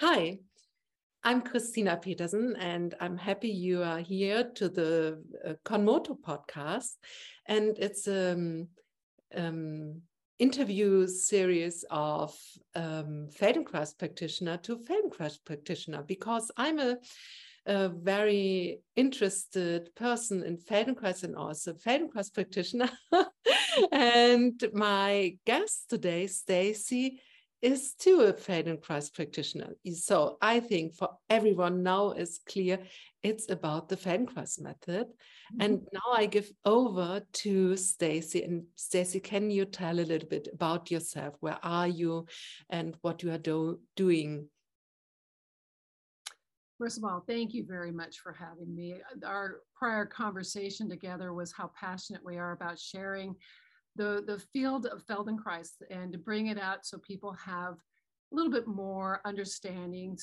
Hi, I'm Christina Petersen, and I'm happy you are here to the uh, Konmoto podcast. And it's an um, um, interview series of um, Feldenkrais practitioner to Feldenkrais practitioner because I'm a, a very interested person in Feldenkrais and also Feldenkrais practitioner. and my guest today, Stacy, is too a Feldenkrais practitioner. So I think for everyone now is clear it's about the Feldenkrais method. Mm-hmm. And now I give over to Stacy. And Stacy, can you tell a little bit about yourself? Where are you and what you are do doing? First of all, thank you very much for having me. Our prior conversation together was how passionate we are about sharing the, the field of Feldenkrais and to bring it out so people have a little bit more understanding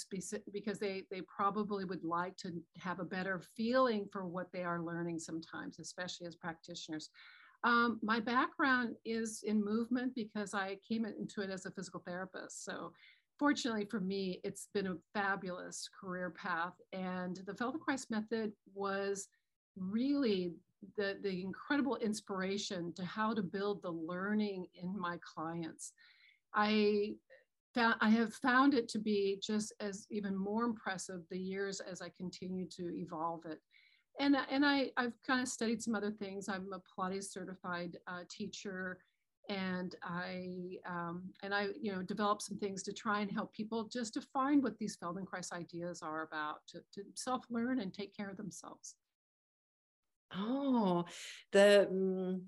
because they, they probably would like to have a better feeling for what they are learning sometimes, especially as practitioners. Um, my background is in movement because I came into it as a physical therapist. So fortunately for me, it's been a fabulous career path. And the Feldenkrais method was really the, the incredible inspiration to how to build the learning in my clients. I found I have found it to be just as even more impressive the years as I continue to evolve it. And, and I, I've kind of studied some other things. I'm a Pilates certified uh, teacher and I um, and I you know developed some things to try and help people just to find what these Feldenkrais ideas are about to, to self-learn and take care of themselves. Oh, the um,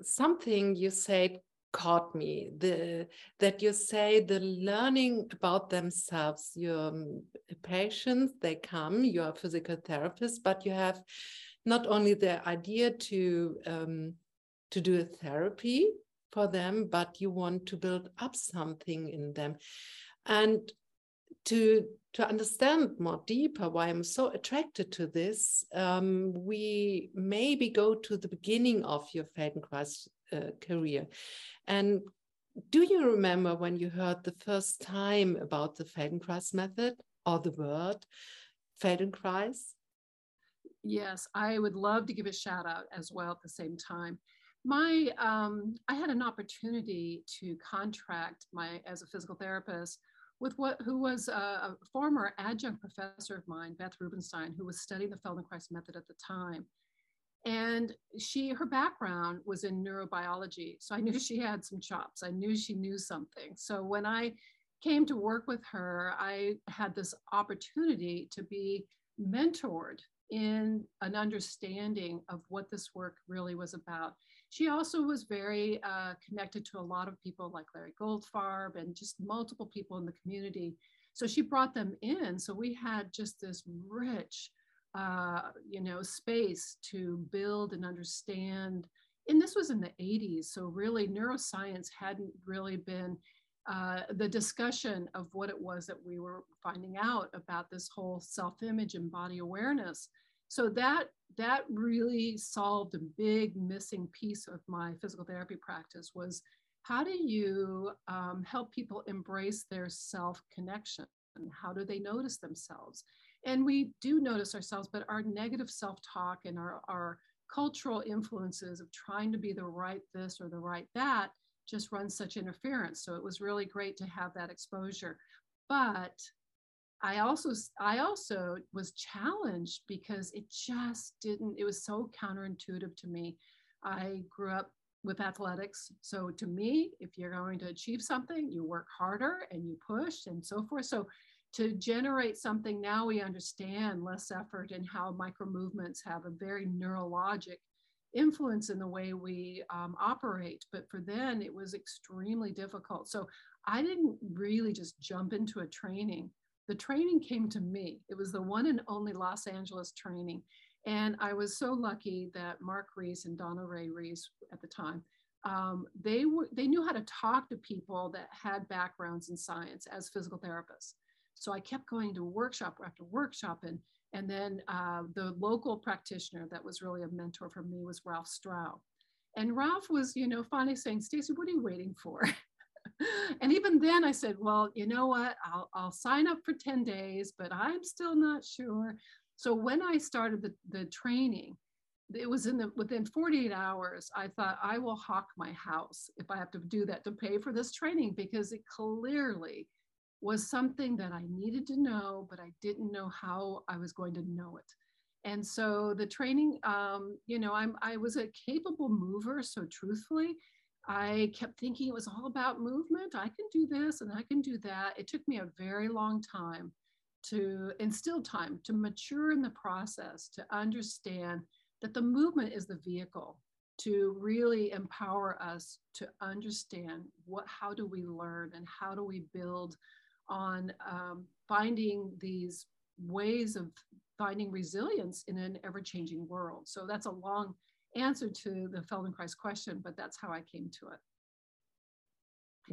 something you said caught me. The that you say the learning about themselves. Your um, patients they come. You are physical therapist, but you have not only the idea to um, to do a therapy for them, but you want to build up something in them, and to to understand more deeper why I'm so attracted to this, um, we maybe go to the beginning of your Feldenkrais uh, career. And do you remember when you heard the first time about the Feldenkrais method or the word Feldenkrais? Yes, I would love to give a shout out as well at the same time. My, um, I had an opportunity to contract my as a physical therapist with what who was a, a, former adjunct professor of mine, Beth Rubenstein, who was studying the Feldenkrais method at the time. And she, her background was in neurobiology. So I knew she had some chops. I knew she knew something. So when I came to work with her, I had this opportunity to be mentored in an understanding of what this work really was about. She also was very uh, connected to a lot of people like Larry Goldfarb and just multiple people in the community. So she brought them in. So we had just this rich, uh, you know, space to build and understand. And this was in the 80s. So really neuroscience hadn't really been uh, the discussion of what it was that we were finding out about this whole self-image and body awareness so that that really solved a big missing piece of my physical therapy practice was how do you um, help people embrace their self connection and how do they notice themselves? And we do notice ourselves but our negative self talk and our, our cultural influences of trying to be the right this or the right that just runs such interference. So it was really great to have that exposure. But I also I also was challenged because it just didn't it was so counterintuitive to me. I grew up with athletics. So to me, if you're going to achieve something, you work harder and you push and so forth. So to generate something now we understand less effort and how micro movements have a very neurologic influence in the way we um, operate. But for then, it was extremely difficult. So I didn't really just jump into a training the training came to me. It was the one and only Los Angeles training. And I was so lucky that Mark Reese and Donna Ray Reese at the time, um, they were they knew how to talk to people that had backgrounds in science as physical therapists. So I kept going to workshop after workshop, and and then uh, the local practitioner that was really a mentor for me was Ralph Strauch. And Ralph was, you know, finally saying, Stacy, what are you waiting for? and even then I said, well, you know what? I'll, I'll sign up for 10 days, but I'm still not sure. So when I started the, the training, it was in the within 48 hours i thought i will hawk my house if i have to do that to pay for this training because it clearly was something that i needed to know but i didn't know how i was going to know it and so the training um, you know i'm i was a capable mover so truthfully i kept thinking it was all about movement. I can do this and i can do that. It took me a very long time to instill time to mature in the process to understand that the movement is the vehicle to really empower us to understand what how do we learn and how do we build on um, finding these ways of finding resilience in an ever-changing world. So that's a long answer to the feldenkrais question but that's how i came to it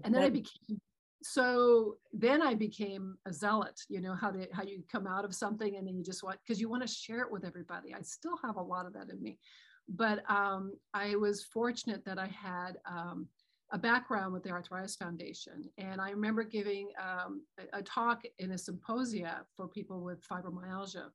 and then i became so then I became a zealot, you know, how to how you come out of something and then you just want because you want to share it with everybody. I still have a lot of that in me. But um, I was fortunate that I had um, a background with the Arthritis Foundation. And I remember giving um, a, a, talk in a symposia for people with fibromyalgia.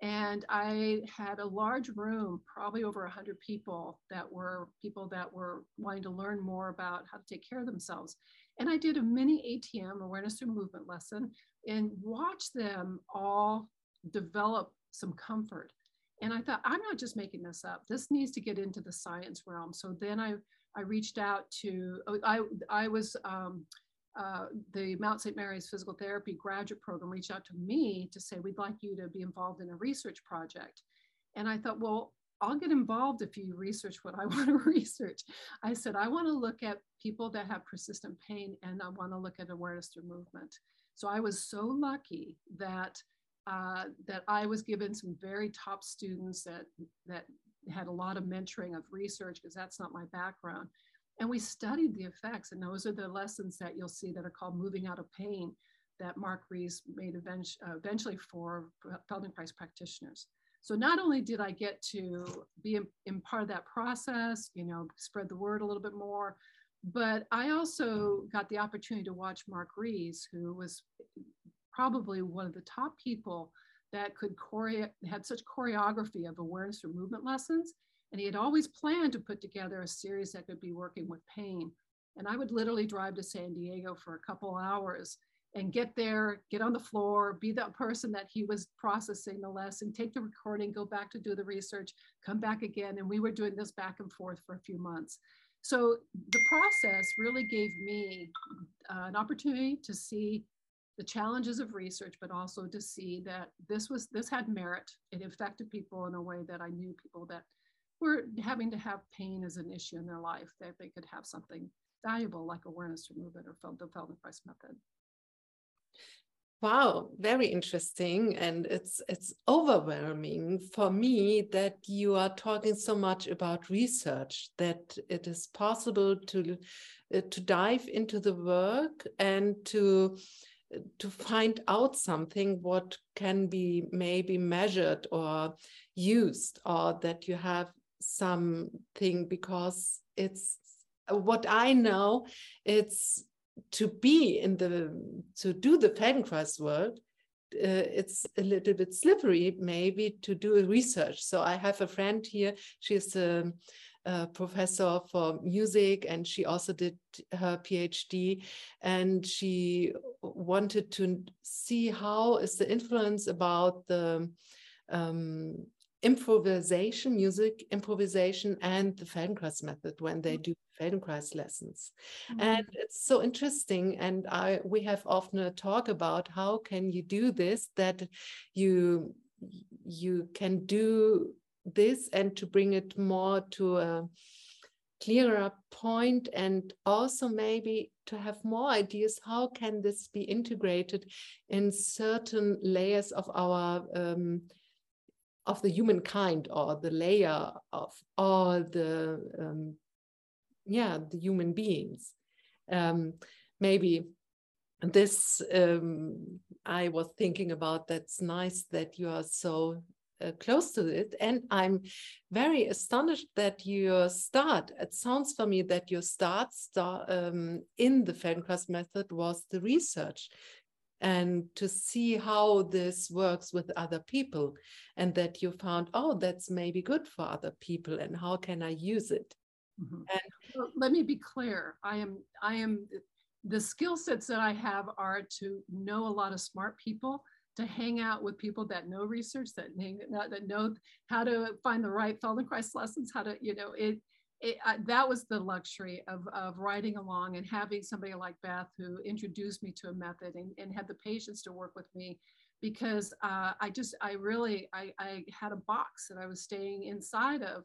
And I had a large room, probably over 100 people that were people that were wanting to learn more about how to take care of themselves. And I did a mini ATM awareness through movement lesson and watch them all develop some comfort. And I thought, I'm not just making this up. This needs to get into the science realm. So then I, I reached out to, I, I was, um, uh, the Mount St. Mary's Physical Therapy graduate program reached out to me to say, we'd like you to be involved in a research project. And I thought, well, I'll get involved if you research what I want to research. I said, I want to look at people that have persistent pain and I want to look at awareness through movement. So I was so lucky that uh, that I was given some very top students that that had a lot of mentoring of research because that's not my background. And we studied the effects, and those are the lessons that you'll see that are called moving out of pain that Mark Reese made uh, eventually for Feldenkrais practitioners. So not only did I get to be in, part of that process, you know, spread the word a little bit more, but I also got the opportunity to watch Mark Reese, who was probably one of the top people that could choreo- had such choreography of awareness for movement lessons. And he had always planned to put together a series that could be working with pain. And I would literally drive to San Diego for a couple hours and get there, get on the floor, be that person that he was processing the lesson, take the recording, go back to do the research, come back again. And we were doing this back and forth for a few months. So the process really gave me uh, an opportunity to see the challenges of research, but also to see that this was this had merit. It affected people in a way that I knew people that were having to have pain as an issue in their life, that they could have something valuable like awareness to movement or the Feldenkrais method. Wow, very interesting. And it's it's overwhelming for me that you are talking so much about research, that it is possible to uh, to dive into the work and to to find out something what can be maybe measured or used or that you have something because it's what I know it's to be in the to do the Feldenkrais work, uh, it's a little bit slippery maybe to do a research. So I have a friend here. She's a, a, professor for music, and she also did her PhD. And she wanted to see how is the influence about the um, improvisation, music improvisation, and the Feldenkrais method when they mm. do Feldenkrais lessons. Mm-hmm. And it's so interesting. And I we have often a talk about how can you do this, that you you can do this and to bring it more to a clearer point and also maybe to have more ideas how can this be integrated in certain layers of our um, of the humankind or the layer of all the um, yeah the human beings um, maybe this um, i was thinking about that's nice that you are so uh, close to it. And I'm very astonished that your start, it sounds for me that your start, start um, in the Feldenkrais method was the research and to see how this works with other people and that you found oh that's maybe good for other people and how can i use it mm-hmm. and well, let me be clear i am i am the skill sets that i have are to know a lot of smart people to hang out with people that know research that, that know how to find the right feldenkrais lessons how to you know it it, that was the luxury of, of riding along and having somebody like Beth who introduced me to a method and, and had the patience to work with me because uh, I just, I really, I, I had a box that I was staying inside of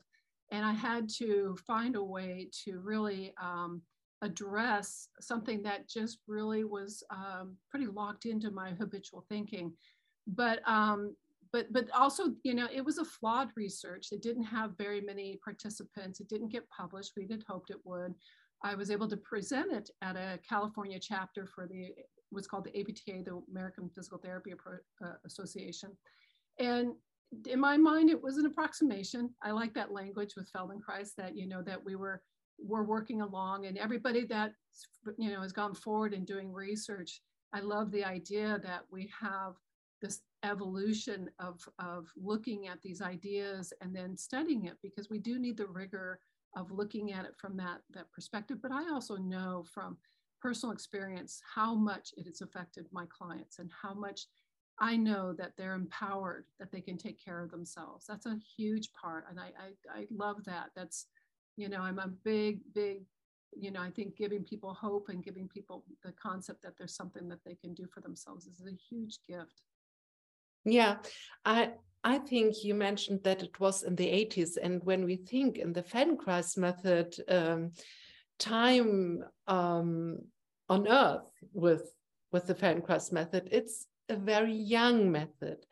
and I had to find a way to really um, address something that just really was um, pretty locked into my habitual thinking. But um, but but also you know it was a flawed research. It didn't have very many participants. It didn't get published. We had hoped it would. I was able to present it at a california chapter for the what's called the apta the american physical therapy uh, association. And in my mind it was an approximation. I like that language with feldenkrais that you know that we were we're working along and everybody that you know has gone forward in doing research i love the idea that we have this evolution of, of looking at these ideas and then studying it because we do need the rigor of looking at it from that, that perspective. But I also know from personal experience how much it has affected my clients and how much I know that they're empowered, that they can take care of themselves. That's a huge part. And I, I, I love that. That's, you know, I'm a big, big, you know, I think giving people hope and giving people the concept that there's something that they can do for themselves is a huge gift. Yeah, I I think you mentioned that it was in the 80s, and when we think in the Feldenkrais method, um, time um, on Earth with with the Feldenkrais method, it's a very young method.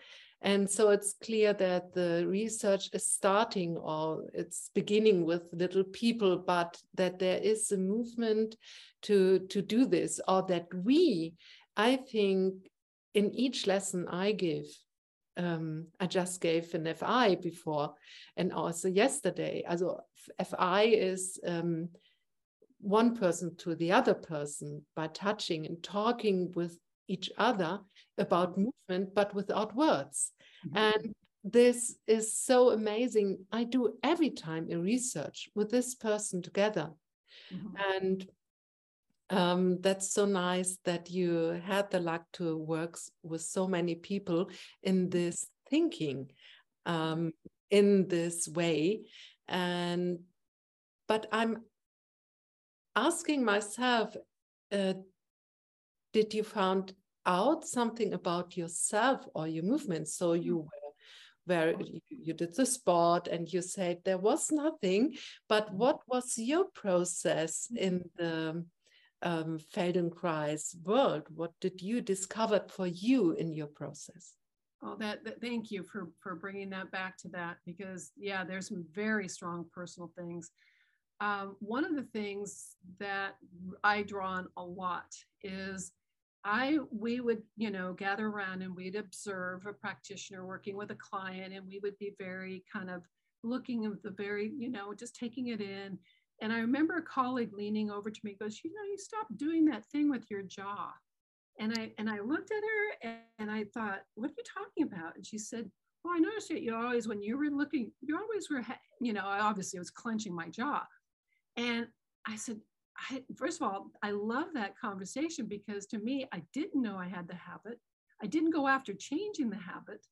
And so it's clear that the research is starting or it's beginning with little people, but that there is a movement to, to do this, or that we, I think, in each lesson I give, um, I just gave an FI before and also yesterday. Also FI is um, one person to the other person by touching and talking with each other about movement, but without words. Mm-hmm. And this is so amazing. I do every time a research with this person together. Mm-hmm. And um, that's so nice that you had the luck to work with so many people in this thinking um, in this way and but i'm asking myself uh, did you found out something about yourself or your movement so you mm. were where you, you did the sport and you said there was nothing but mm. what was your process in the um, Feldenkrais world? What did you discover for you in your process? Oh, that, that, thank you for for bringing that back to that because yeah, there's some very strong personal things. Um, one of the things that I draw on a lot is I we would you know gather around and we'd observe a practitioner working with a client and we would be very kind of looking at the very you know just taking it in and I remember a colleague leaning over to me, goes, you know, you stopped doing that thing with your jaw. And I and I looked at her and, and I thought, what are you talking about? And she said, well, I noticed that you always, when you were looking, you always were, you know, I obviously was clenching my jaw. And I said, I, first of all, I love that conversation because to me, I didn't know I had the habit. I didn't go after changing the habit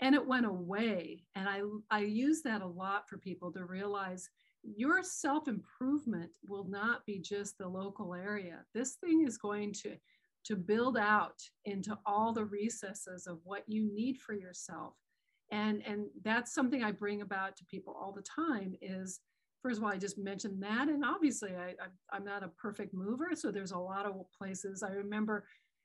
and it went away. And I, I use that a lot for people to realize your self improvement will not be just the local area. This thing is going to to build out into all the recesses of what you need for yourself. And, and that's something I bring about to people all the time is first of all, I just mentioned that. And obviously I, I, I'm not a perfect mover. So there's a lot of places. I remember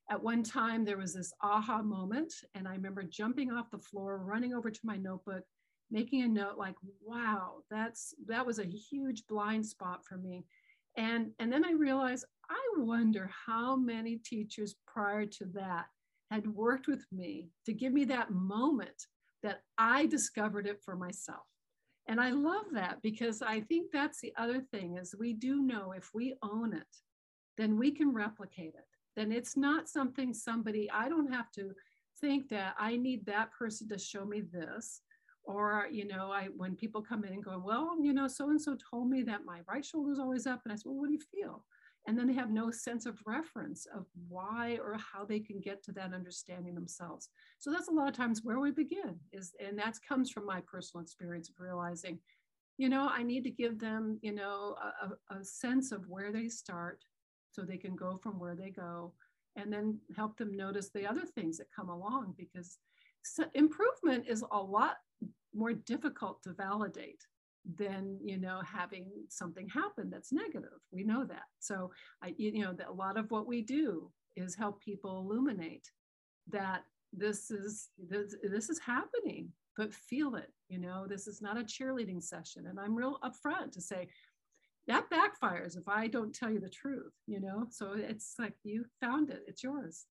at one time there was this aha moment and I remember jumping off the floor, running over to my notebook, making a note like, wow, that's that was a huge blind spot for me. And, and then I realized, I wonder how many teachers prior to that had worked with me to give me that moment that I discovered it for myself. And I love that because I think that's the other thing is we do know if we own it, then we can replicate it. Then it's not something somebody, I don't have to think that I need that person to show me this. Or, you know, I when people come in and go, well, you know, so and so told me that my right shoulder is always up. And I said, well, what do you feel? And then they have no sense of reference of why or how they can get to that understanding themselves. So that's a lot of times where we begin is, and that comes from my personal experience of realizing, you know, I need to give them, you know, a, a sense of where they start so they can go from where they go and then help them notice the other things that come along because so improvement is a lot more difficult to validate than you know having something happen that's negative. We know that. So i you know that a lot of what we do is help people illuminate that this is this, this is happening but feel it you know? This is not a cheerleading session. And i'm real upfront to say that backfires if I don't tell you the truth, you know? So it's like you found it, it's yours.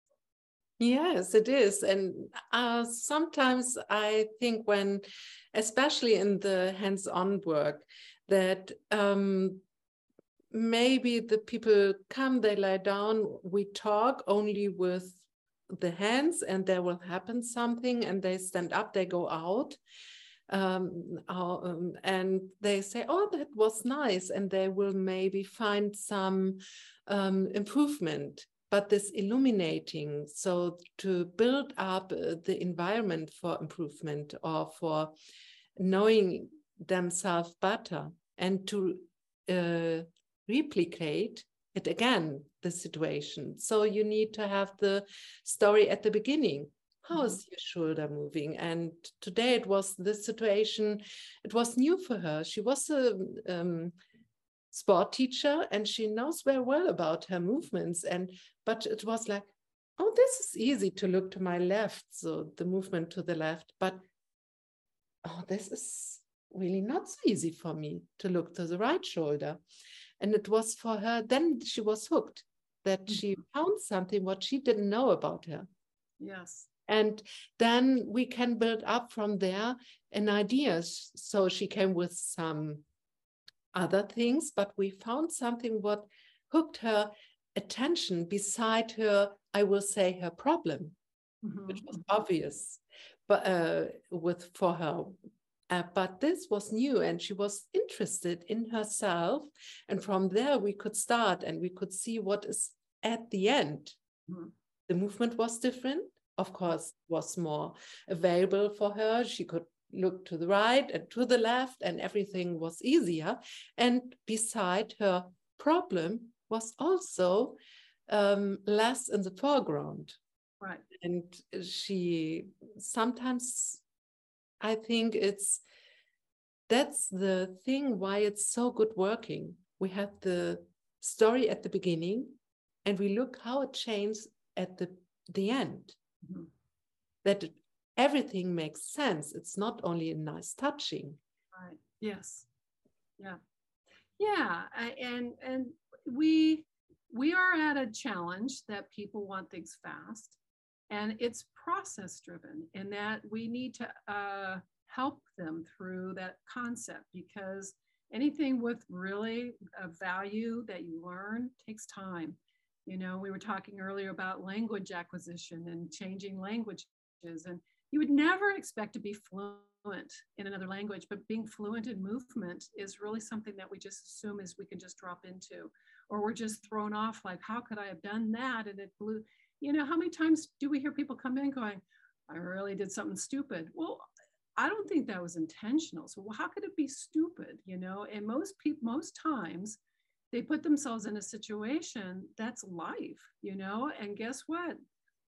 Yes, it is. And uh, sometimes I think when, especially in the hands on work, that um, maybe the people come, they lie down, we talk only with the hands, and there will happen something, and they stand up, they go out um, um, and they say, "Oh, that was nice," and they will maybe find some um, improvement. But this illuminating, so to build up uh, the environment for improvement or for knowing themselves better and to uh, replicate it again the situation. So you need to have the story at the beginning. How is mm-hmm. your shoulder moving? And today it was this situation it was new for her. She was a um, sport teacher and she knows very well about her movements and but it was like oh this is easy to look to my left so the movement to the left but oh this is really not so easy for me to look to the right shoulder. And it was for her then she was hooked that she mm-hmm. found something what she didn't know about her. Yes. And then we can build up from there an ideas so she came with some other things but we found something what hooked her attention beside her i will say her problem mm-hmm. which was obvious but uh, with for her uh, but this was new and she was interested in herself and from there we could start and we could see what is at the end mm-hmm. the movement was different of course, was more available for her. She could look to the right and to the left, and everything was easier. And beside her problem was also um, less in the foreground. Right. And she sometimes, I think it's that's the thing why it's so good working. We have the story at the beginning and we look how it changes at the the end mm-hmm. that everything makes sense. It's not only a nice touching. Right. Yes. Yeah. Yeah. And and we we are at a challenge that people want things fast, and it's process driven, in that we need to uh, help them through that concept because anything with really a value that you learn takes time you know, we were talking earlier about language acquisition and changing languages, and you would never expect to be fluent in another language, but being fluent in movement is really something that we just assume is we can just drop into, or we're just thrown off like, how could I have done that? And it blew, you know, how many times do we hear people come in going, I really did something stupid? Well, I don't think that was intentional. So how could it be stupid? You know, and most people, most times, they put themselves in a situation that's life, you know, and guess what?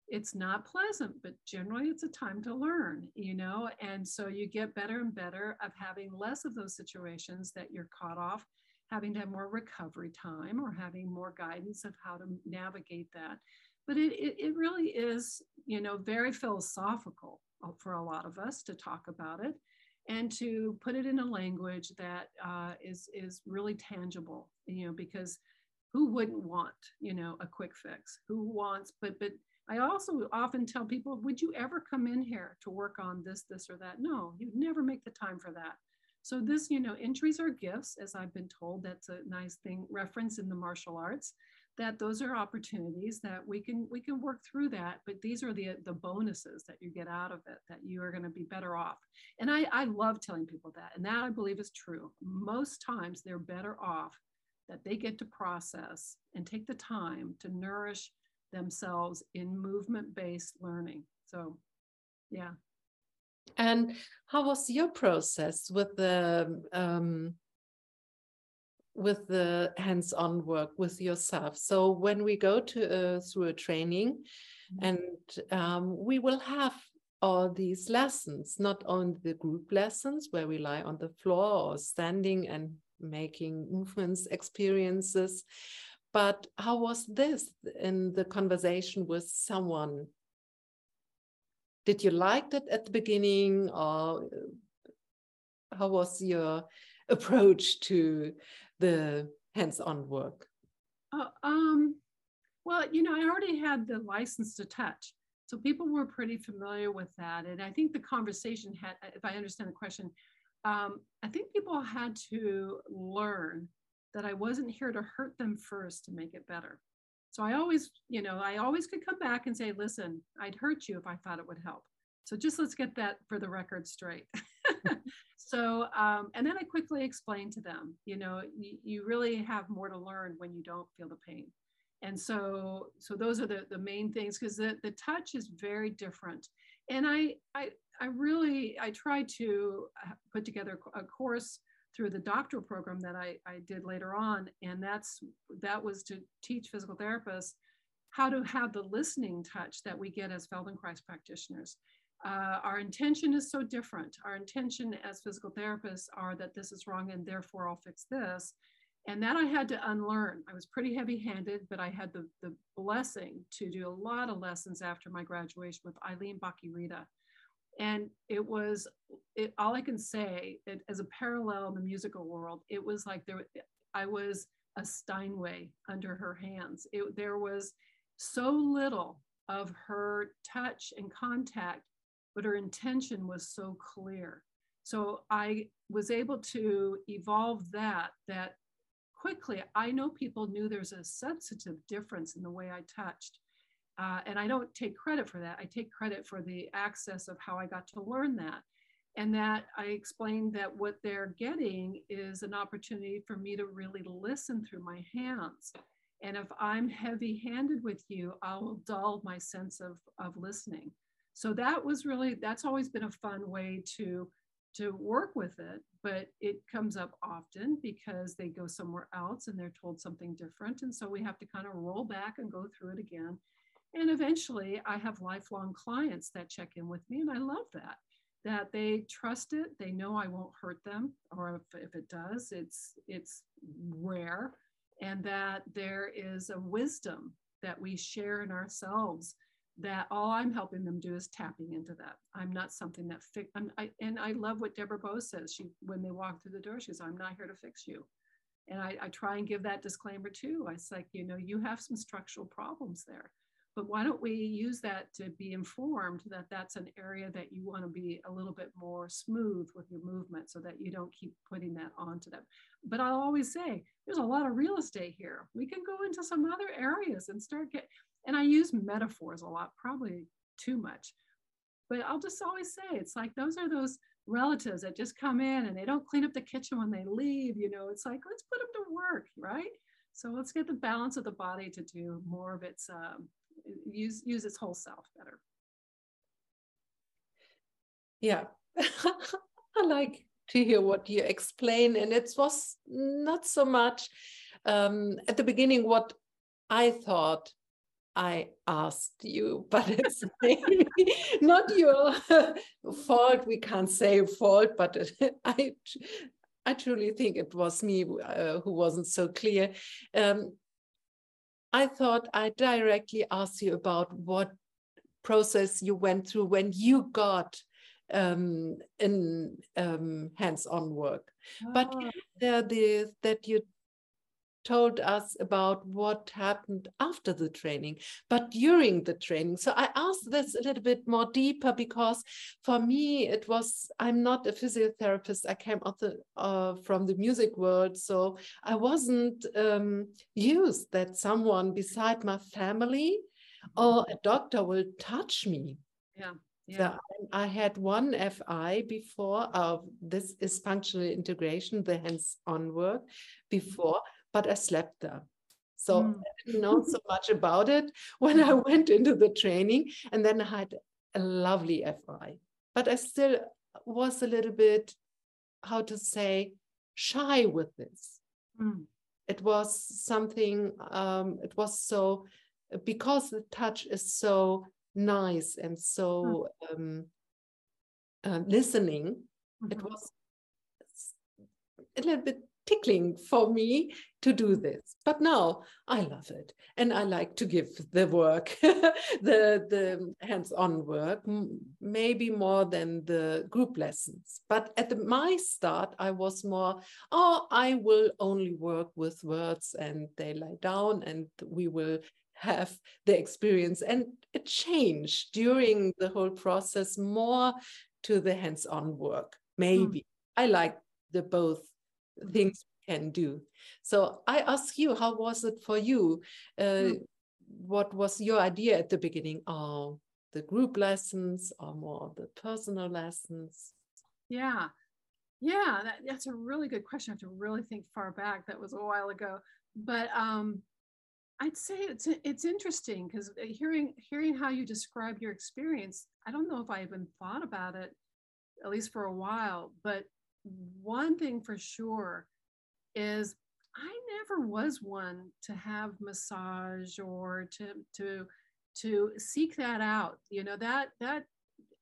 It's not pleasant, but generally it's a time to learn, you know, and so you get better and better of having less of those situations that you're caught off, having to have more recovery time or having more guidance of how to navigate that. But it, it, it really is, you know, very philosophical uh, for a lot of us to talk about it and to put it in a language that uh, is is really tangible you know because who wouldn't want, you know, a quick fix? Who wants, but, but I also often tell people, would you ever come in here to work on this, this, or that? No, you'd never make the time for that. So this, you know, entries are gifts, as I've been told. That's a nice thing, reference in the martial arts, that those are opportunities that we can we can work through that. But these are the the bonuses that you get out of it, that you are going to be better off. And I, I love telling people that, and that I believe is true. Most times they're better off that they get to process and take the time to nourish themselves in movement-based learning. So yeah. And how was your process with the um, with the hands-on work with yourself? So when we go to uh, through a training, mm -hmm. and um, we will have all these lessons, not only the group lessons where we lie on the floor or standing and making movements experiences, but how was this in the conversation with someone? Did you like it at the beginning or how was your approach to the hands-on work? Uh, um, well you know i already had the license to touch so people were pretty familiar with that and i think the conversation had if i understand the question um, i think people had to learn that i wasn't here to hurt them first to make it better so I always, you know, I always could come back and say, listen, I'd hurt you if I thought it would help. So just let's get that for the record straight. so, um, and then I quickly explained to them, you know, you, you really have more to learn when you don't feel the pain. And so, so those are the, the main things because the, the touch is very different. And I, I, I really, I tried to uh, put together a course through the doctoral program that I, I did later on. And that's that was to teach physical therapists how to have the listening touch that we get as Feldenkrais practitioners. Uh, our intention is so different. Our intention as physical therapists are that this is wrong and therefore I'll fix this. And that I had to unlearn. I was pretty heavy handed, but I had the, the blessing to do a lot of lessons after my graduation with Eileen Bach-y-Rita and it was it, all i can say it, as a parallel in the musical world it was like there i was a steinway under her hands. It, there was so little of her touch and contact but her intention was so clear. So i was able to evolve that that quickly. I know people knew there's a sensitive difference in the way i touched uh, and I don't take credit for that. I take credit for the access of how I got to learn that. And that I explained that what they're getting is an opportunity for me to really listen through my hands. And if I'm heavy handed with you, I will dull my sense of, of listening. So that was really, that's always been a fun way to, to work with it. But it comes up often because they go somewhere else and they're told something different. And so we have to kind of roll back and go through it again and eventually I have lifelong clients that check in with me, and I love that. That they trust it, they know I won't hurt them, or if, if it does, it's it's rare, and that there is a wisdom that we share in ourselves that all I'm helping them do is tapping into that. I'm not something that fix. I, and I love what Deborah Bowes says. She when they walk through the door, she says, "I'm not here to fix you." And I, I try and give that disclaimer too. I say, like, you know, you have some structural problems there but why don't we use that to be informed that that's an area that you want to be a little bit more smooth with your movement so that you don't keep putting that onto them. But i'll always say there's a lot of real estate here. We can go into some other areas and start get and i use metaphors a lot probably too much but i'll just always say it's like those are those relatives that just come in and they don't clean up the kitchen when they leave you know it's like let's put them to work right? So let's get the balance of the body to do more of its um, use use its whole self better yeah i like to hear what you explain and it was not so much um, at the beginning what i thought I asked you, but it's not your fault. We can't say fault, but I, I truly think it was me uh, who wasn't so clear. Um, I thought I directly asked you about what process you went through when you got um, in um, hands-on work. Oh. But the, the that you told us about what happened after the training, but during the training. So I asked this a little bit more deeper because for me it was I'm not a physiotherapist. I came out the, uh, from the music world, so I wasn't um, used that someone beside my family or a doctor will touch me. Yeah. Yeah. So I had one FI before. Uh, this is functional integration, the hands-on work before, but I slept there. So mm. I didn't know so much about it when I went into the training. And then I had a lovely FI. But I still was a little bit, how to say, shy with this. Mm. It was something, um, it was so, because the touch is so nice and so mm. um, uh, listening, mm-hmm. it was a little bit tickling for me to do this. But now i love it and i like to give the work the the hands-on work maybe more than the group lessons. But at the, my start i was more oh i will only work with words and they lie down and we will have the experience. And it changed during the whole process more to the hands-on work maybe. Mm. i like the both things we can do. So I ask you, how was it for you? Uh, mm. What was your idea at the beginning? Oh, the group lessons or more the personal lessons? Yeah, yeah, that, that's a really good question. I have to really think far back. That was a while ago, but um, I'd say it's it's interesting because uh, hearing hearing how you describe your experience, I don't know if I even thought about it, at least for a while. But one thing for sure is I never was one to have massage or to to to seek that out. You know that that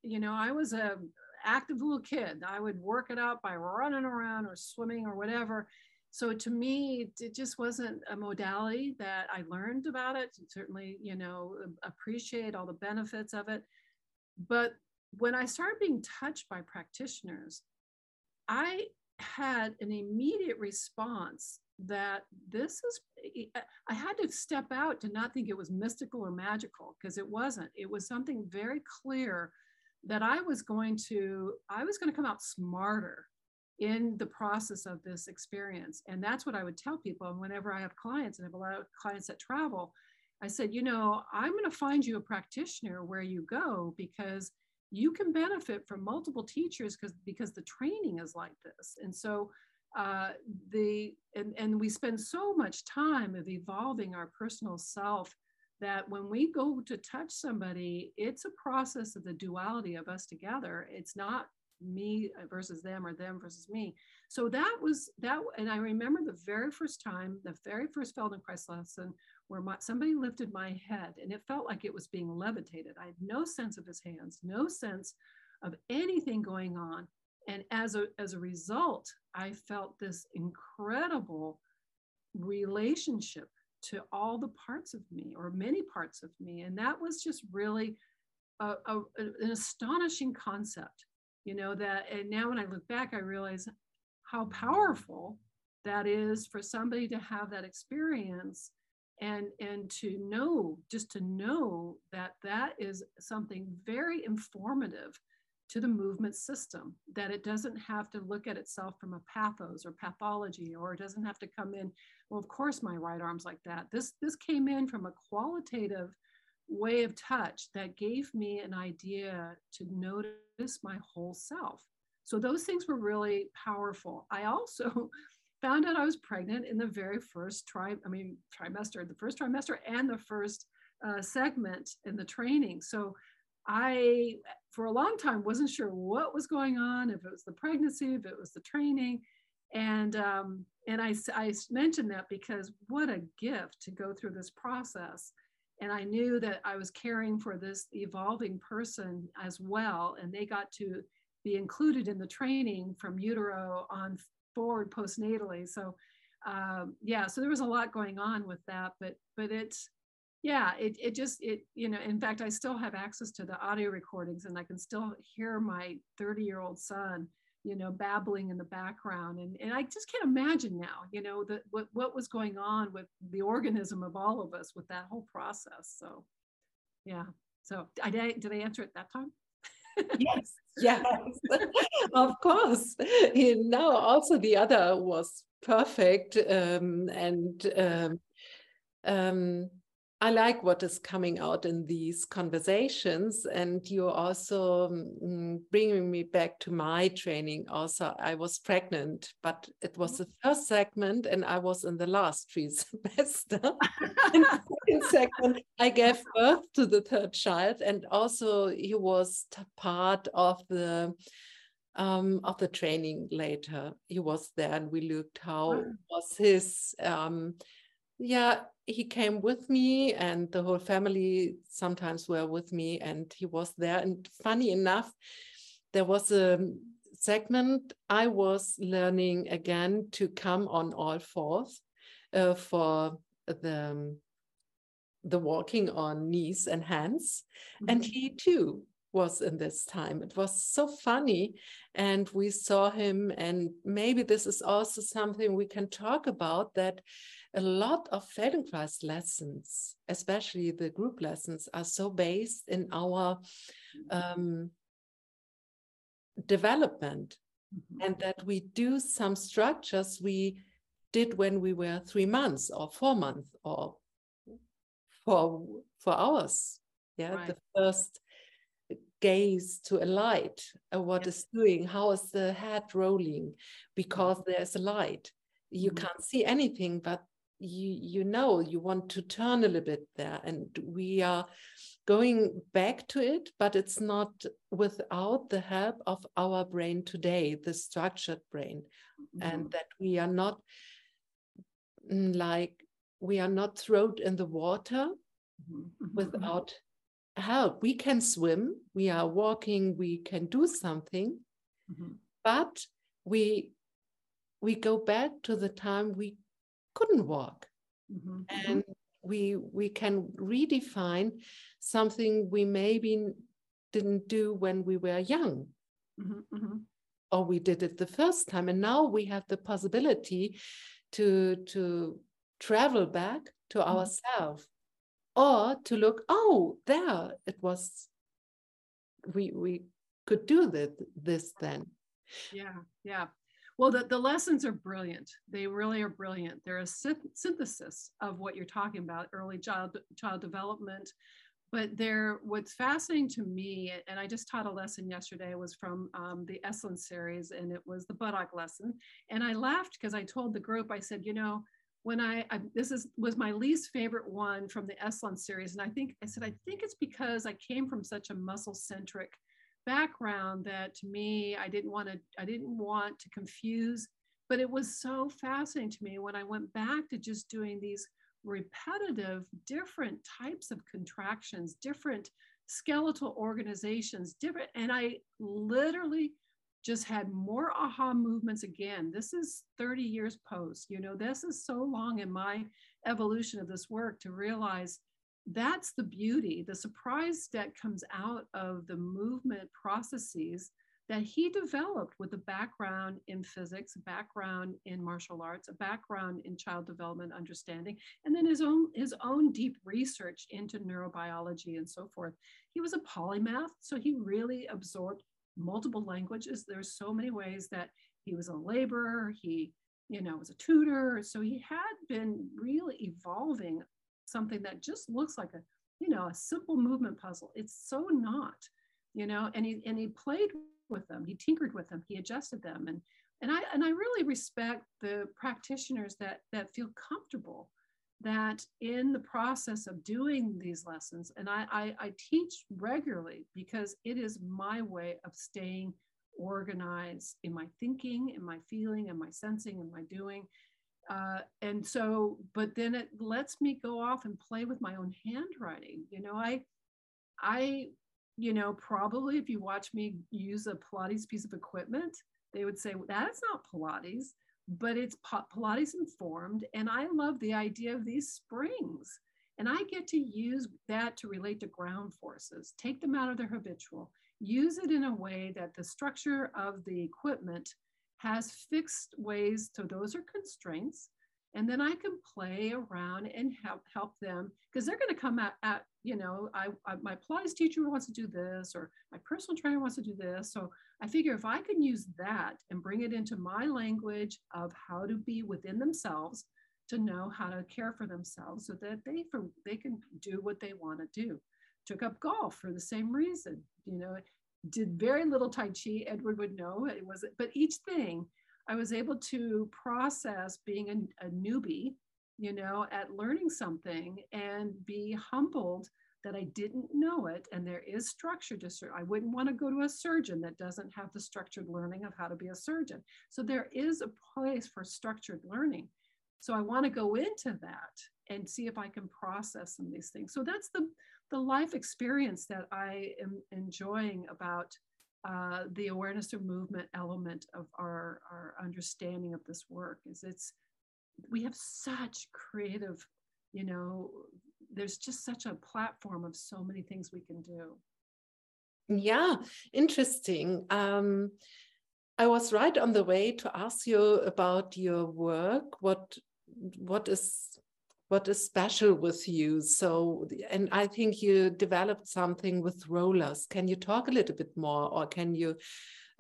you know I was a active little kid. I would work it out by running around or swimming or whatever. So to me, it just wasn't a modality that I learned about it. Certainly, you know, appreciate all the benefits of it. But when I started being touched by practitioners, I had an immediate response that this is, I had to step out to not think it was mystical or magical because it wasn't. It was something very clear that I was going to, I was going to come out smarter in the process of this experience. And that's what I would tell people. And whenever I have clients, and I have a lot of clients that travel, I said, you know, I'm going to find you a practitioner where you go because you can benefit from multiple teachers because because the training is like this. And so uh, the and, and we spend so much time of evolving our personal self that when we go to touch somebody it's a process of the duality of us together. It's not me versus them or them versus me. So that was that and i remember the very first time the very first feldenkrais lesson where my, somebody lifted my head and it felt like it was being levitated. I had no sense of his hands, no sense of anything going on. And as a, as a result, I felt this incredible relationship to all the parts of me or many parts of me. And that was just really a, a, an astonishing concept, you know, that, and now when I look back, I realize how powerful that is for somebody to have that experience and and to know just to know that that is something very informative to the movement system that it doesn't have to look at itself from a pathos or pathology or it doesn't have to come in well of course my right arm's like that. This this came in from a qualitative way of touch that gave me an idea to notice my whole self. So those things were really powerful. I also found out I was pregnant in the very first tri, I mean, trimester, the first trimester and the first uh, segment in the training. So I, for a long time, wasn't sure what was going on, if it was the pregnancy, if it was the training. And, um, and I, I mentioned that because what a gift to go through this process. And I knew that I was caring for this evolving person as well. And they got to be included in the training from utero on forward postnatally. So um, yeah, so there was a lot going on with that, but but it's yeah, it it just it you know. In fact, I still have access to the audio recordings, and I can still hear my 30 year old son you know, babbling in the background. And, and I just can't imagine now, you know, that what, what was going on with the organism of all of us with that whole process. So, yeah. So I, did I answer it that time? Yes, yes, of course. You know, also the other was perfect. Um, and um, um, I like what is coming out in these conversations. And you're also mm, bringing me back to my training. Also, I was pregnant, but it was the first segment, and I was in the last three semester. in the second segment, I gave birth to the third child, and also he was part of the um, of the training later. He was there, and we looked how was his um, yeah he came with me and the whole family sometimes were with me and he was there. And funny enough there was a segment i was learning again to come on all fours uh, for the the walking on knees and hands. Mm-hmm. and he too was in this time. It was so funny and we saw him and maybe this is also something we can talk about that a lot of Feldenkrais lessons, especially the group lessons, are so based in our um, development mm-hmm. and that we do some structures we did when we were three months or four months or for for hours yeah right. the first gaze to a light uh, what is doing how is the head rolling because mm-hmm. there's a light you mm-hmm. can't see anything but you you know you want to turn a little bit there and we are going back to it but it's not without the help of our brain today the structured brain mm-hmm. and that we are not mm, like we are not thrown in the water mm-hmm. mm-hmm. without help we can swim we are walking we can do something mm-hmm. but we we go back to the time we couldn't walk mm-hmm. and we we can redefine something we maybe didn't do when we were young mm-hmm. mm-hmm. or we did it the first time and now we have the possibility to to travel back to mm-hmm. ourselves or to look oh there it was we we could do this this then yeah yeah well, the, the lessons are brilliant. They really are brilliant. They're a synthesis of what you're talking about, early child, child development. But they're what's fascinating to me, and I just taught a lesson yesterday, was from um, the Esalen series, and it was the buttock lesson. And I laughed because I told the group, I said, you know, when I, I, this is was my least favorite one from the Esalen series, and I think I said I think it's because I came from such a muscle centric background that to me i didn't want to i didn't want to confuse but it was so fascinating to me when i went back to just doing these repetitive different types of contractions different skeletal organizations different and i literally just had more aha movements again. This is 30 years post you know this is so long in my evolution of this work to realize that's the beauty, the surprise that comes out of the movement processes that he developed with a background in physics, a background in martial arts, a background in child development understanding, and then his own his own deep research into neurobiology and so forth. He was a polymath, so he really absorbed multiple languages. There's so many ways that he was a laborer, he you know was a tutor, so he had been really evolving something that just looks like a you know a simple movement puzzle. It's so not you know and he and he played with them. He tinkered with them. He adjusted them. And and i and i really respect the practitioners that that feel comfortable that in the process of doing these lessons and I, I, I teach regularly because it is my way of staying organized in my thinking in my feeling and my sensing and my doing uh, and so but then it lets me go off and play with my own handwriting you know i i you know probably if you watch me use a pilates piece of equipment they would say well, that's not pilates but it's pilates informed and i love the idea of these springs and i get to use that to relate to ground forces take them out of their habitual use it in a way that the structure of the equipment has fixed ways. So those are constraints. And then I can play around and help help them because they're going to come at, at you know, I, I, my Pilates teacher wants to do this, or my personal trainer wants to do this. So I figure if I can use that and bring it into my language of how to be within themselves, to know how to care for themselves, so that they for they can do what they want to do. Took up golf for the same reason, you know. Did very little Tai Chi. Edward would know it was, but each thing I was able to process being a, a newbie, you know, at learning something and be humbled that I didn't know it. And there is structure to, I wouldn't want to go to a surgeon that doesn't have the structured learning of how to be a surgeon. So there is a place for structured learning. So I want to go into that and see if I can process some of these things. So that's the, the life experience that I am enjoying about uh, the awareness of movement element of our, our understanding of this work is it's we have such creative you know there's just such a platform of so many things we can do. Yeah interesting. Um, i was right on the way to ask you about your work. What what is what is special with you? So and i think you developed something with rollers. Can you talk a little bit more or can you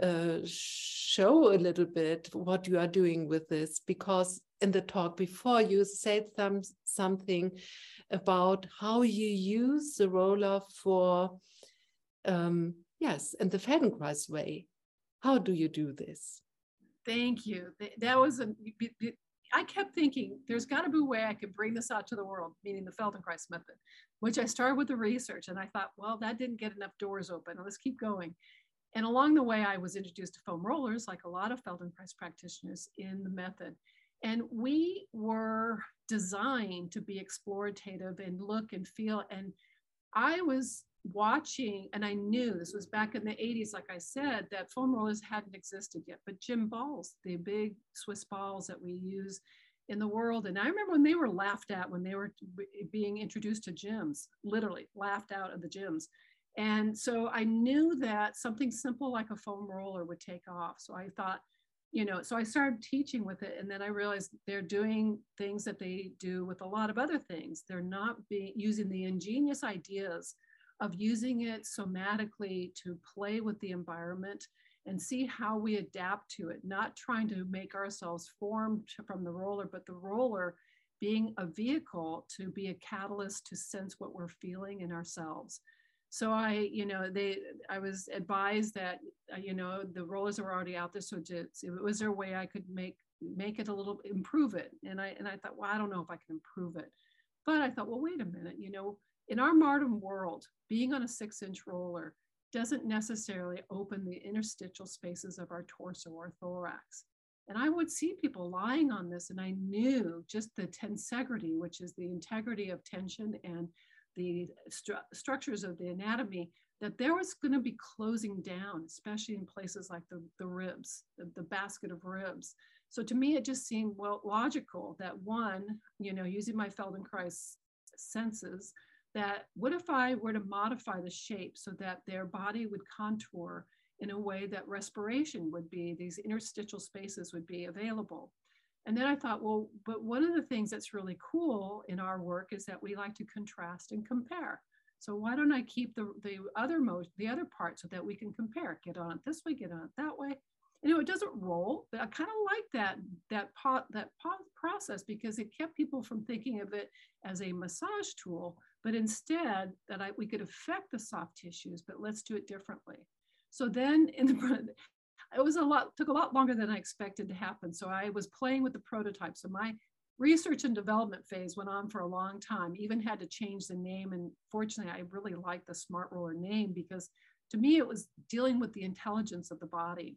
uh, show a little bit what you are doing with this? Because in the talk before you said some something about how you use the roller for um, yes in the feldenkrais way. How do you do this? Thank you. That was a I kept thinking there's got to be a way I could bring this out to the world, meaning the Feldenkrais method, which I started with the research. And I thought, well, that didn't get enough doors open. Let's keep going. And along the way, I was introduced to foam rollers, like a lot of Feldenkrais practitioners in the method. And we were designed to be explorative and look and feel. And I was watching, and I knew this was back in the 80s, like I said, that foam rollers hadn't existed yet, but gym balls, the big Swiss balls that we use in the world. And I remember when they were laughed at when they were being introduced to gyms, literally laughed out of the gyms. And so I knew that something simple like a foam roller would take off. So I thought, you know, so I started teaching with it. And then I realized they're doing things that they do with a lot of other things. They're not being using the ingenious ideas of using it somatically to play with the environment and see how we adapt to it, not trying to make ourselves form from the roller, but the roller being a vehicle to be a catalyst to sense what we're feeling in ourselves. So I, you know, they, I was advised that, uh, you know, the rollers are already out there. So just, was there a way I could make, make it a little, improve it? And I, and I thought, well, I don't know if I can improve it. But I thought, well, wait a minute, you know, in our modern world, being on a six inch roller doesn't necessarily open the interstitial spaces of our torso or thorax. And I would see people lying on this, and I knew just the tensegrity, which is the integrity of tension and the stru structures of the anatomy, that there was going to be closing down, especially in places like the, the ribs, the, the basket of ribs. So to me, it just seemed well logical that one, you know, using my Feldenkrais senses, that what if I were to modify the shape so that their body would contour in a way that respiration would be, these interstitial spaces would be available. And then I thought, well, but one of the things that's really cool in our work is that we like to contrast and compare. So why don't I keep the, the other most the other part so that we can compare, get on it this way, get on it that way. You know, it doesn't roll, but I kind of like that that pot that pot process because it kept people from thinking of it as a massage tool, but instead that I, we could affect the soft tissues, but let's do it differently. So then in the, it was a lot, took a lot longer than I expected to happen. So I was playing with the prototype. So my research and development phase went on for a long time, even had to change the name. And fortunately, I really liked the Smart Roller name because to me, it was dealing with the intelligence of the body.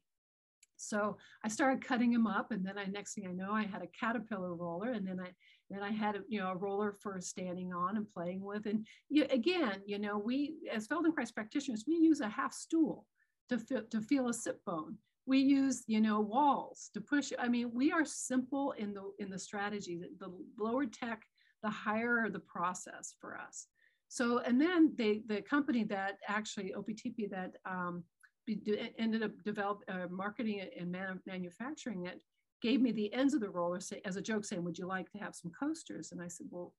So I started cutting them up, and then I next thing I know, I had a caterpillar roller, and then I then I had you know a roller for standing on and playing with. And you, again, you know, we as Feldenkrais practitioners, we use a half stool to feel, to feel a sit bone. We use you know walls to push. I mean, we are simple in the in the strategy. The lower tech, the higher the process for us. So, and then they, the company that actually OPTP that um, ended up develop, uh, marketing it and man, manufacturing it gave me the ends of the roller say, as a joke saying, would you like to have some coasters? And I said, well,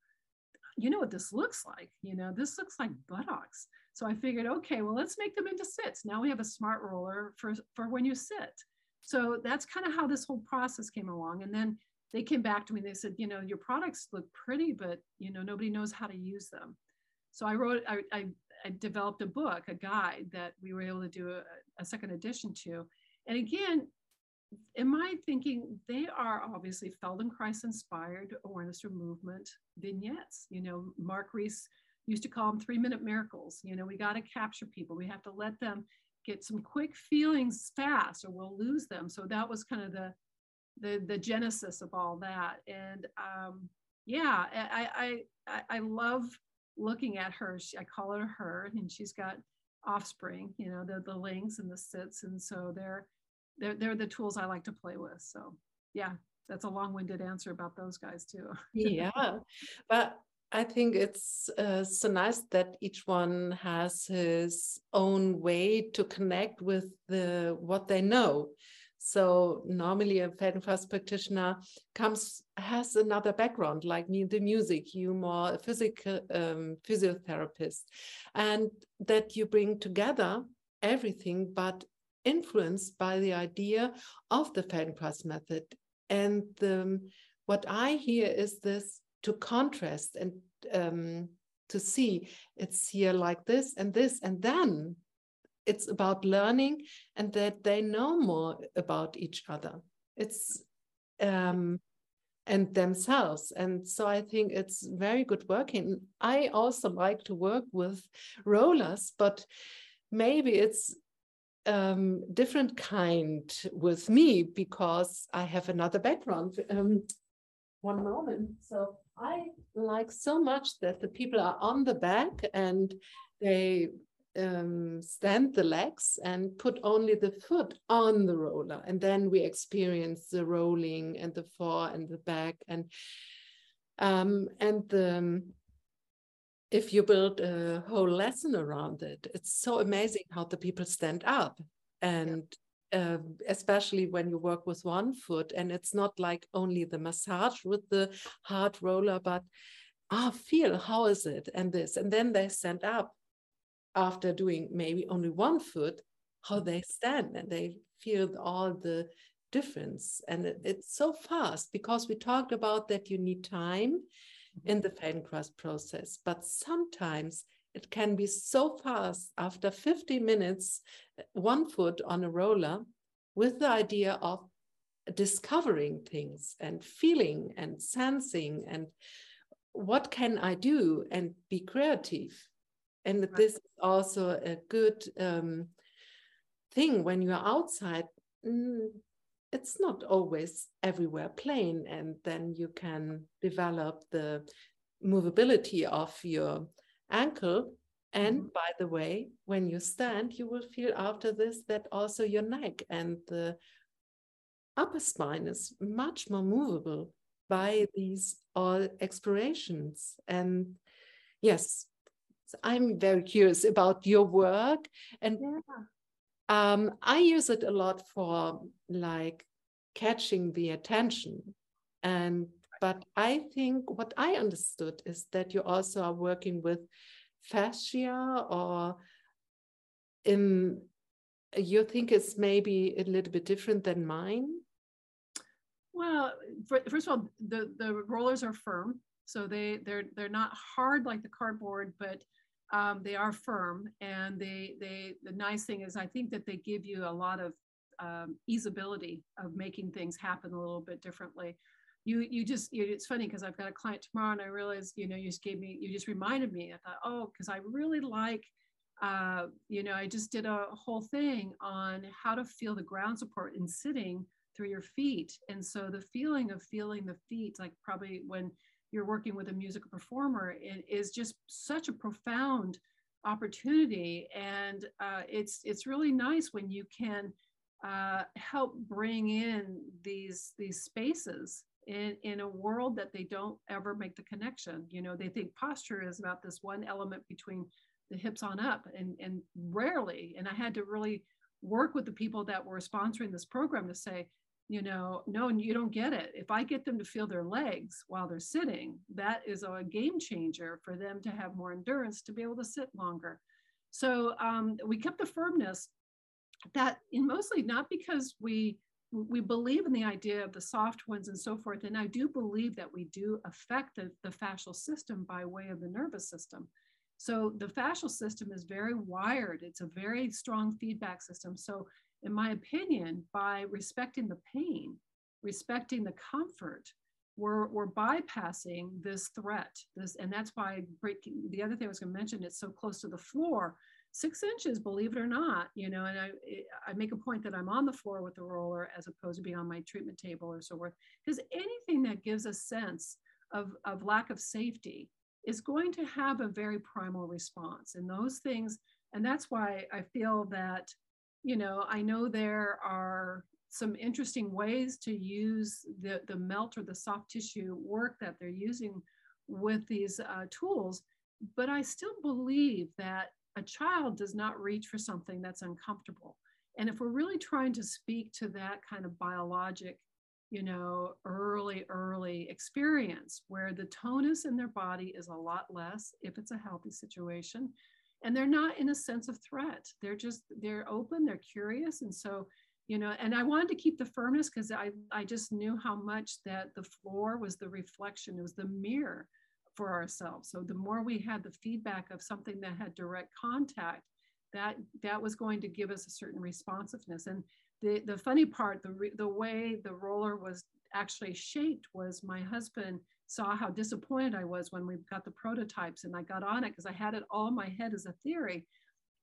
you know what this looks like? You know, this looks like buttocks. So I figured, okay, well, let's make them into sits. Now we have a smart roller for, for when you sit. So that's kind of how this whole process came along. And then they came back to me and they said, you know, your products look pretty, but you know, nobody knows how to use them. So I wrote, I, I, I developed a book, a guide that we were able to do a, a second edition to. And again, in my thinking, they are obviously Feldenkrais inspired awareness through movement vignettes. You know, Mark Reese used to call them three minute miracles. You know, we got to capture people. We have to let them get some quick feelings fast or we'll lose them. So that was kind of the the, the genesis of all that. And um, yeah, I, I, I love looking at her. She, I call her her, and she's got offspring, you know, the, the links and the sits. And so they're, they're, they're the tools I like to play with. So yeah, that's a long-winded answer about those guys too. yeah, but I think it's uh, so nice that each one has his own way to connect with the what they know. So normally a Feldenkrais practitioner comes has another background, like me, the music, you more a physical um, physiotherapist, and that you bring together everything, but influenced by the idea of the Feldenkrais method. And the, what I hear is this to contrast and um, to see it's here like this and this, and then it's about learning and that they know more about each other. It's um, and themselves. And so I think it's very good working. I also like to work with rollers, but maybe it's um, different kind with me because I have another background. Um, one moment. So I like so much that the people are on the back and they um, stand the legs and put only the foot on the roller. And then we experience the rolling and the fore and the back. And um, and the, if you build a whole lesson around it, it's so amazing how the people stand up. And uh, especially when you work with one foot, and it's not like only the massage with the hard roller, but ah, feel how is it and this, and then they stand up after doing maybe only one foot, how they stand and they feel all the difference. And it, it's so fast because we talked about that you need time in the Feldenkrais process, but sometimes it can be so fast after 50 minutes, one foot on a roller with the idea of discovering things and feeling and sensing and what can I do and be creative and right. this is also a good um, thing when you're outside mm, it's not always everywhere plain and then you can develop the movability of your ankle and mm-hmm. by the way when you stand you will feel after this that also your neck and the upper spine is much more movable by these all explorations and yes I'm very curious about your work and yeah. Um, I use it a lot for like catching the attention. And but I think what I understood is that you also are working with fascia or in you think it's maybe a little bit different than mine? Well first of all the the rollers are firm so they they're they're not hard like the cardboard but um, they are firm and they they the nice thing is i think that they give you a lot of um, easeability of making things happen a little bit differently. You you just you, it's funny because i've got a client tomorrow and i realized you know you just gave me you just reminded me i thought oh because i really like uh, you know i just did a whole thing on how to feel the ground support in sitting through your feet. And so the feeling of feeling the feet like probably when you're working with a musical performer it is just such a profound opportunity and uh, it's it's really nice when you can uh, help bring in these these spaces in, in a world that they don't ever make the connection. You know, they think posture is about this one element between the hips on up and, and rarely. And I had to really work with the people that were sponsoring this program to say, you know, no, and you don't get it. If I get them to feel their legs while they're sitting, that is a game changer for them to have more endurance to be able to sit longer. So um, we kept the firmness that in mostly not because we we believe in the idea of the soft ones and so forth. And I do believe that we do affect the, the fascial system by way of the nervous system. So the fascial system is very wired. It's a very strong feedback system. So in my opinion, by respecting the pain, respecting the comfort, we're, we're bypassing this threat. This, and that's why breaking the other thing I was going to mention, it's so close to the floor. Six inches, believe it or not, you know, and I, I make a point that I'm on the floor with the roller as opposed to being on my treatment table or so forth. Because anything that gives a sense of, of lack of safety is going to have a very primal response. And those things, and that's why I feel that you know, I know there are some interesting ways to use the, the melt or the soft tissue work that they're using with these uh, tools, but I still believe that a child does not reach for something that's uncomfortable. And if we're really trying to speak to that kind of biologic, you know, early, early experience where the tonus in their body is a lot less if it's a healthy situation, and they're not in a sense of threat. They're just they're open they're curious. And so you know and i wanted to keep the firmness because i i just knew how much that the floor was the reflection it was the mirror for ourselves. So the more we had the feedback of something that had direct contact that that was going to give us a certain responsiveness. And the the funny part the the way the roller was actually shaped was my husband saw how disappointed I was when we got the prototypes and I got on it because I had it all in my head as a theory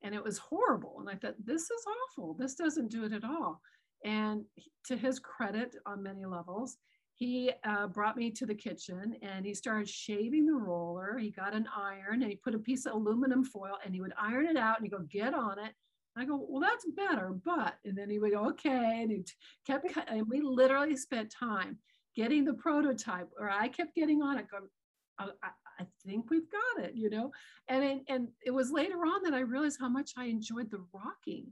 and it was horrible. And I thought, this is awful. This doesn't do it at all. And to his credit, on many levels, he uh, brought me to the kitchen and he started shaving the roller. He got an iron and he put a piece of aluminum foil and he would iron it out and he go, get on it. I go, well, that's better, but, and then he would go, okay. And he kept, and we literally spent time getting the prototype, or I kept getting on it, going, oh, I, I, think we've got it, you know? And it, and it was later on that I realized how much I enjoyed the rocking,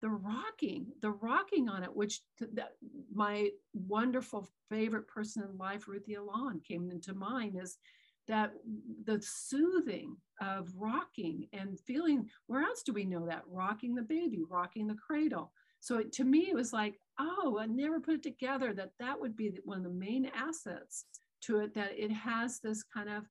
the rocking, the rocking on it, which that my wonderful favorite person in life, Ruthy Alon, came into mind is that the soothing of rocking and feeling, where else do we know that? Rocking the baby, rocking the cradle. So it, to me, it was like, oh, I never put it together that that would be one of the main assets to it, that it has this kind of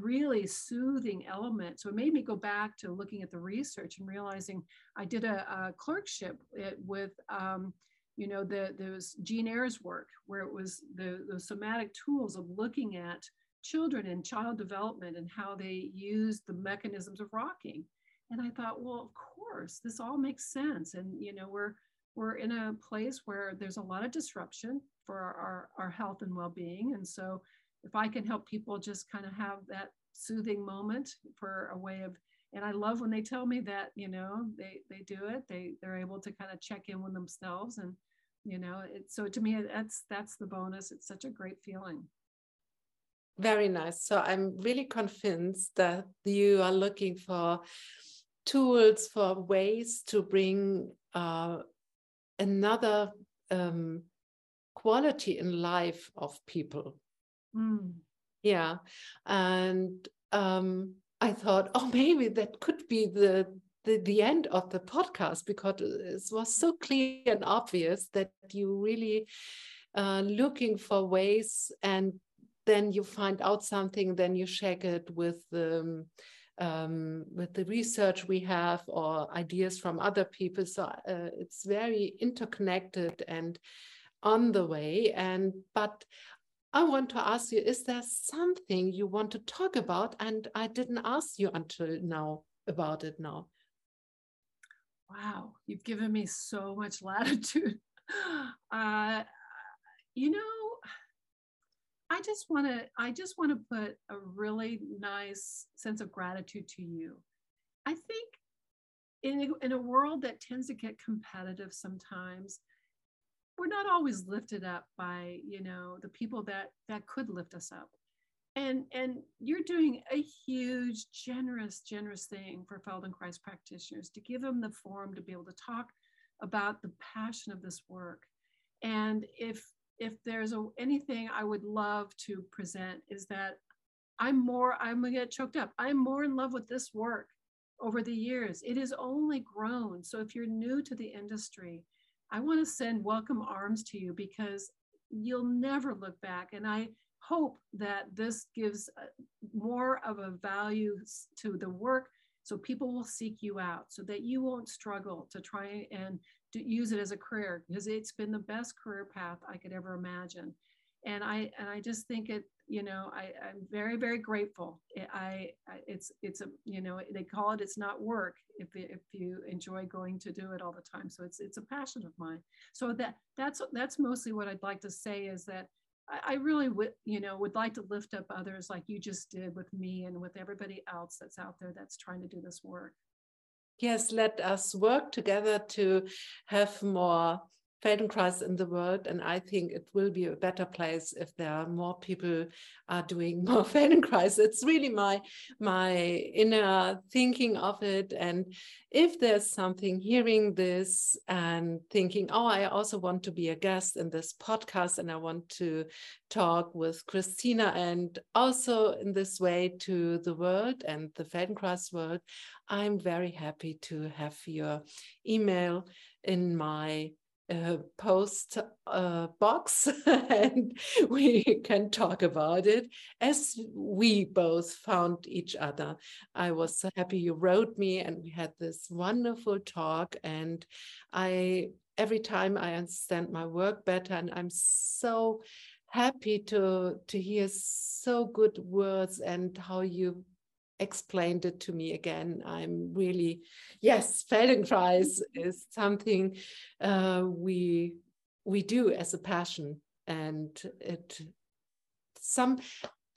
really soothing element. So it made me go back to looking at the research and realizing I did a, a clerkship with, um, you know, the, was Jean Ayres work, where it was the, the somatic tools of looking at children and child development and how they use the mechanisms of rocking. And I thought, well, of course, this all makes sense. And, you know, we're, we're in a place where there's a lot of disruption for our, our health and well-being. And so if I can help people just kind of have that soothing moment for a way of, and I love when they tell me that, you know, they, they do it, they, they're able to kind of check in with themselves and, you know, it, so to me, that's, that's the bonus. It's such a great feeling. Very nice. So I'm really convinced that you are looking for tools for ways to bring uh, another um, quality in life of people. Mm. Yeah, and um, I thought, oh, maybe that could be the, the the end of the podcast because it was so clear and obvious that you really uh, looking for ways, and then you find out something, then you share it with the. Um, um, with the research we have or ideas from other people. So uh, it's very interconnected and on the way. And but I want to ask you: Is there something you want to talk about? And I didn't ask you until now about it. Now. Wow, you've given me so much latitude. Uh, you know, I just want to I just want to put a really nice sense of gratitude to you. I think in a, in a world that tends to get competitive sometimes, we're not always lifted up by you know the people that that could lift us up and and you're doing a huge generous generous thing for feldenkrais practitioners to give them the forum to be able to talk about the passion of this work and if if there's a, anything i would love to present is that i'm more i'm gonna get choked up. I'm more in love with this work over the years. It has only grown. So if you're new to the industry i want to send welcome arms to you because you'll never look back. And i hope that this gives uh, more of a value to the work so people will seek you out so that you won't struggle to try and use it as a career because it's been the best career path I could ever imagine. And I and I just think it, you know, I, I'm very, very grateful. I, I it's it's a you know, they call it it's not work if if you enjoy going to do it all the time. So it's it's a passion of mine. So that that's that's mostly what I'd like to say is that I, really would, you know, would like to lift up others like you just did with me and with everybody else that's out there that's trying to do this work. Yes, let us work together to have more Feldenkrais in the world, and I think it will be a better place if there are more people are doing more Feldenkrais. It's really my my inner thinking of it, and if there's something hearing this and thinking, oh, I also want to be a guest in this podcast, and I want to talk with Christina, and also in this way to the world and the Feldenkrais world, I'm very happy to have your email in my post uh, box and we can talk about it as we both found each other. I was so happy you wrote me and we had this wonderful talk and I every time I understand my work better and I'm so happy to to hear so good words and how you explained it to me again. I'm really, yes, Feldenkrais is something uh, we we do as a passion, and it some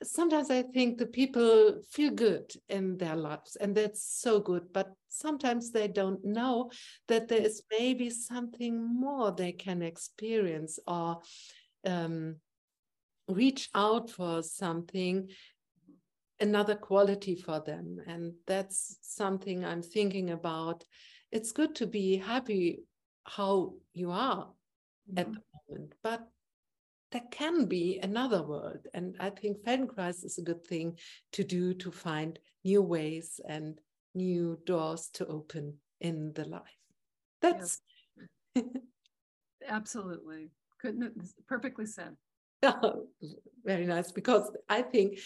sometimes I think the people feel good in their lives, and that's so good. But sometimes they don't know that there is maybe something more they can experience or um, reach out for something another quality for them. And that's something I'm thinking about. It's good to be happy how you are mm-hmm. at the moment, but there can be another world. And I think Feldenkrais is a good thing to do to find new ways and new doors to open in the life. That's yes. absolutely couldn't perfectly said. very nice because I think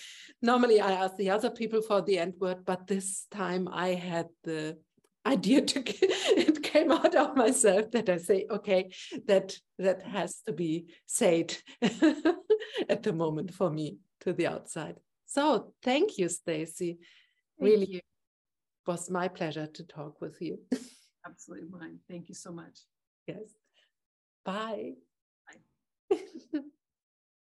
normally I ask the other people for the end word, but this time I had the idea to it came out of myself that I say, okay, that that has to be said at the moment for me to the outside. So thank you, Stacy. Really you. was my pleasure to talk with you. Absolutely mine. Thank you so much. Yes. Bye. Bye.